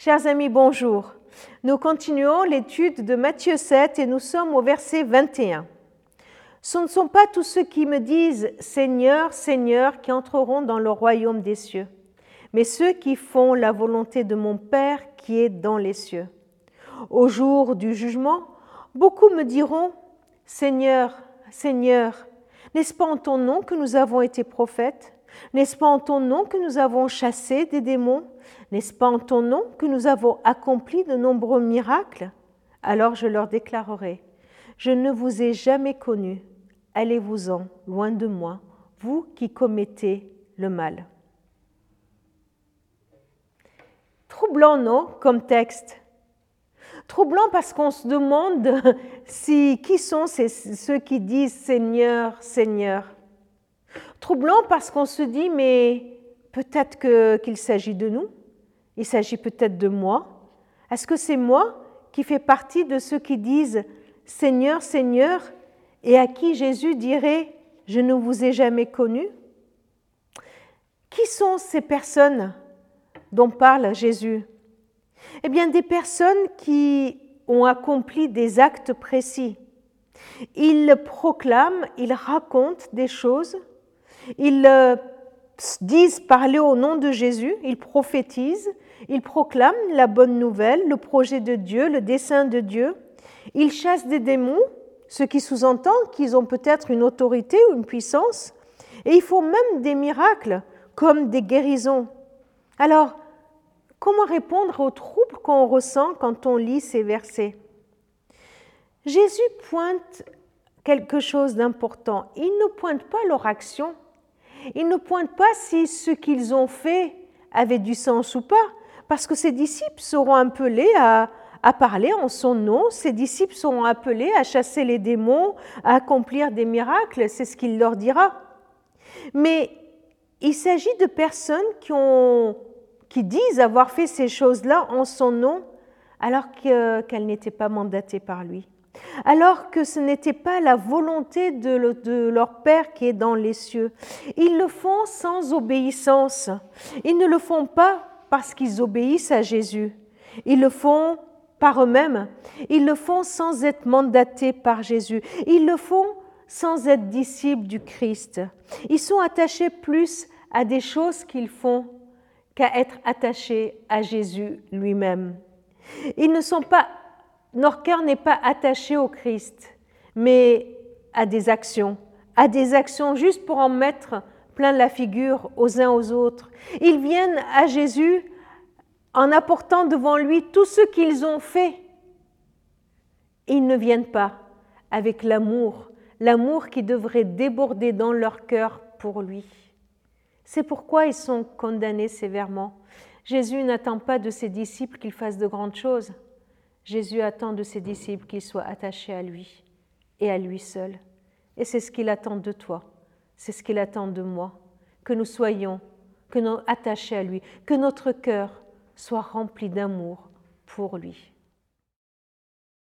Chers amis, bonjour. Nous continuons l'étude de Matthieu 7 et nous sommes au verset 21. Ce ne sont pas tous ceux qui me disent Seigneur, Seigneur qui entreront dans le royaume des cieux, mais ceux qui font la volonté de mon Père qui est dans les cieux. Au jour du jugement, beaucoup me diront Seigneur, Seigneur, n'est-ce pas en ton nom que nous avons été prophètes? N'est-ce pas en ton nom que nous avons chassé des démons? N'est-ce pas en ton nom que nous avons accompli de nombreux miracles? Alors je leur déclarerai, je ne vous ai jamais connu, allez-vous-en, loin de moi, vous qui commettez le mal. Troublant, non, comme texte Troublant parce qu'on se demande si, qui sont ceux qui disent Seigneur, Seigneur? Troublant parce qu'on se dit, mais peut-être qu'il s'agit de nous il s'agit peut-être de moi. Est-ce que c'est moi qui fais partie de ceux qui disent Seigneur, Seigneur, et à qui Jésus dirait Je ne vous ai jamais connu? Qui sont ces personnes dont parle Jésus? Eh bien, des personnes qui ont accompli des actes précis. Ils proclament, ils racontent des choses, ils euh, disent parler au nom de Jésus, ils prophétisent, ils proclament la bonne nouvelle, le projet de Dieu, le dessein de Dieu. Ils chassent des démons, ce qui sous-entend qu'ils ont peut-être une autorité ou une puissance. Et ils font même des miracles, comme des guérisons. Alors, comment répondre aux troubles qu'on ressent quand on lit ces versets? Jésus pointe quelque chose d'important. Il ne pointe pas leur action. Il ne pointe pas si ce qu'ils ont fait avait du sens ou pas parce que ses disciples seront appelés à, parler en son nom, ses disciples seront appelés à chasser les démons, à accomplir des miracles, c'est ce qu'il leur dira. Mais il s'agit de personnes qui disent avoir fait ces choses-là en son nom alors qu'elles n'étaient pas mandatées par lui, alors que ce n'était pas la volonté de, de, leur Père qui est dans les cieux. Ils le font sans obéissance. Ils ne le font pas parce qu'ils obéissent à Jésus. Ils le font par eux-mêmes. Ils le font sans être mandatés par Jésus. Ils le font sans être disciples du Christ. Ils sont attachés plus à des choses qu'ils font qu'à être attachés à Jésus lui-même. Ils ne sont pas, cœur n'est pas attaché au Christ, mais à des actions, à des actions juste pour en mettre plein la figure aux uns aux autres. Ils viennent à Jésus en apportant devant lui tout ce qu'ils ont fait. Ils ne viennent pas avec l'amour, l'amour qui devrait déborder dans leur cœur pour lui. C'est pourquoi ils sont condamnés sévèrement. Jésus n'attend pas de ses disciples qu'ils fassent de grandes choses. Jésus attend de ses disciples qu'ils soient attachés à lui et à lui seul. Et c'est ce qu'il attend de toi. C'est ce qu'il attend de moi, que nous soyons que nous attachés à lui, que notre cœur soit rempli d'amour pour lui.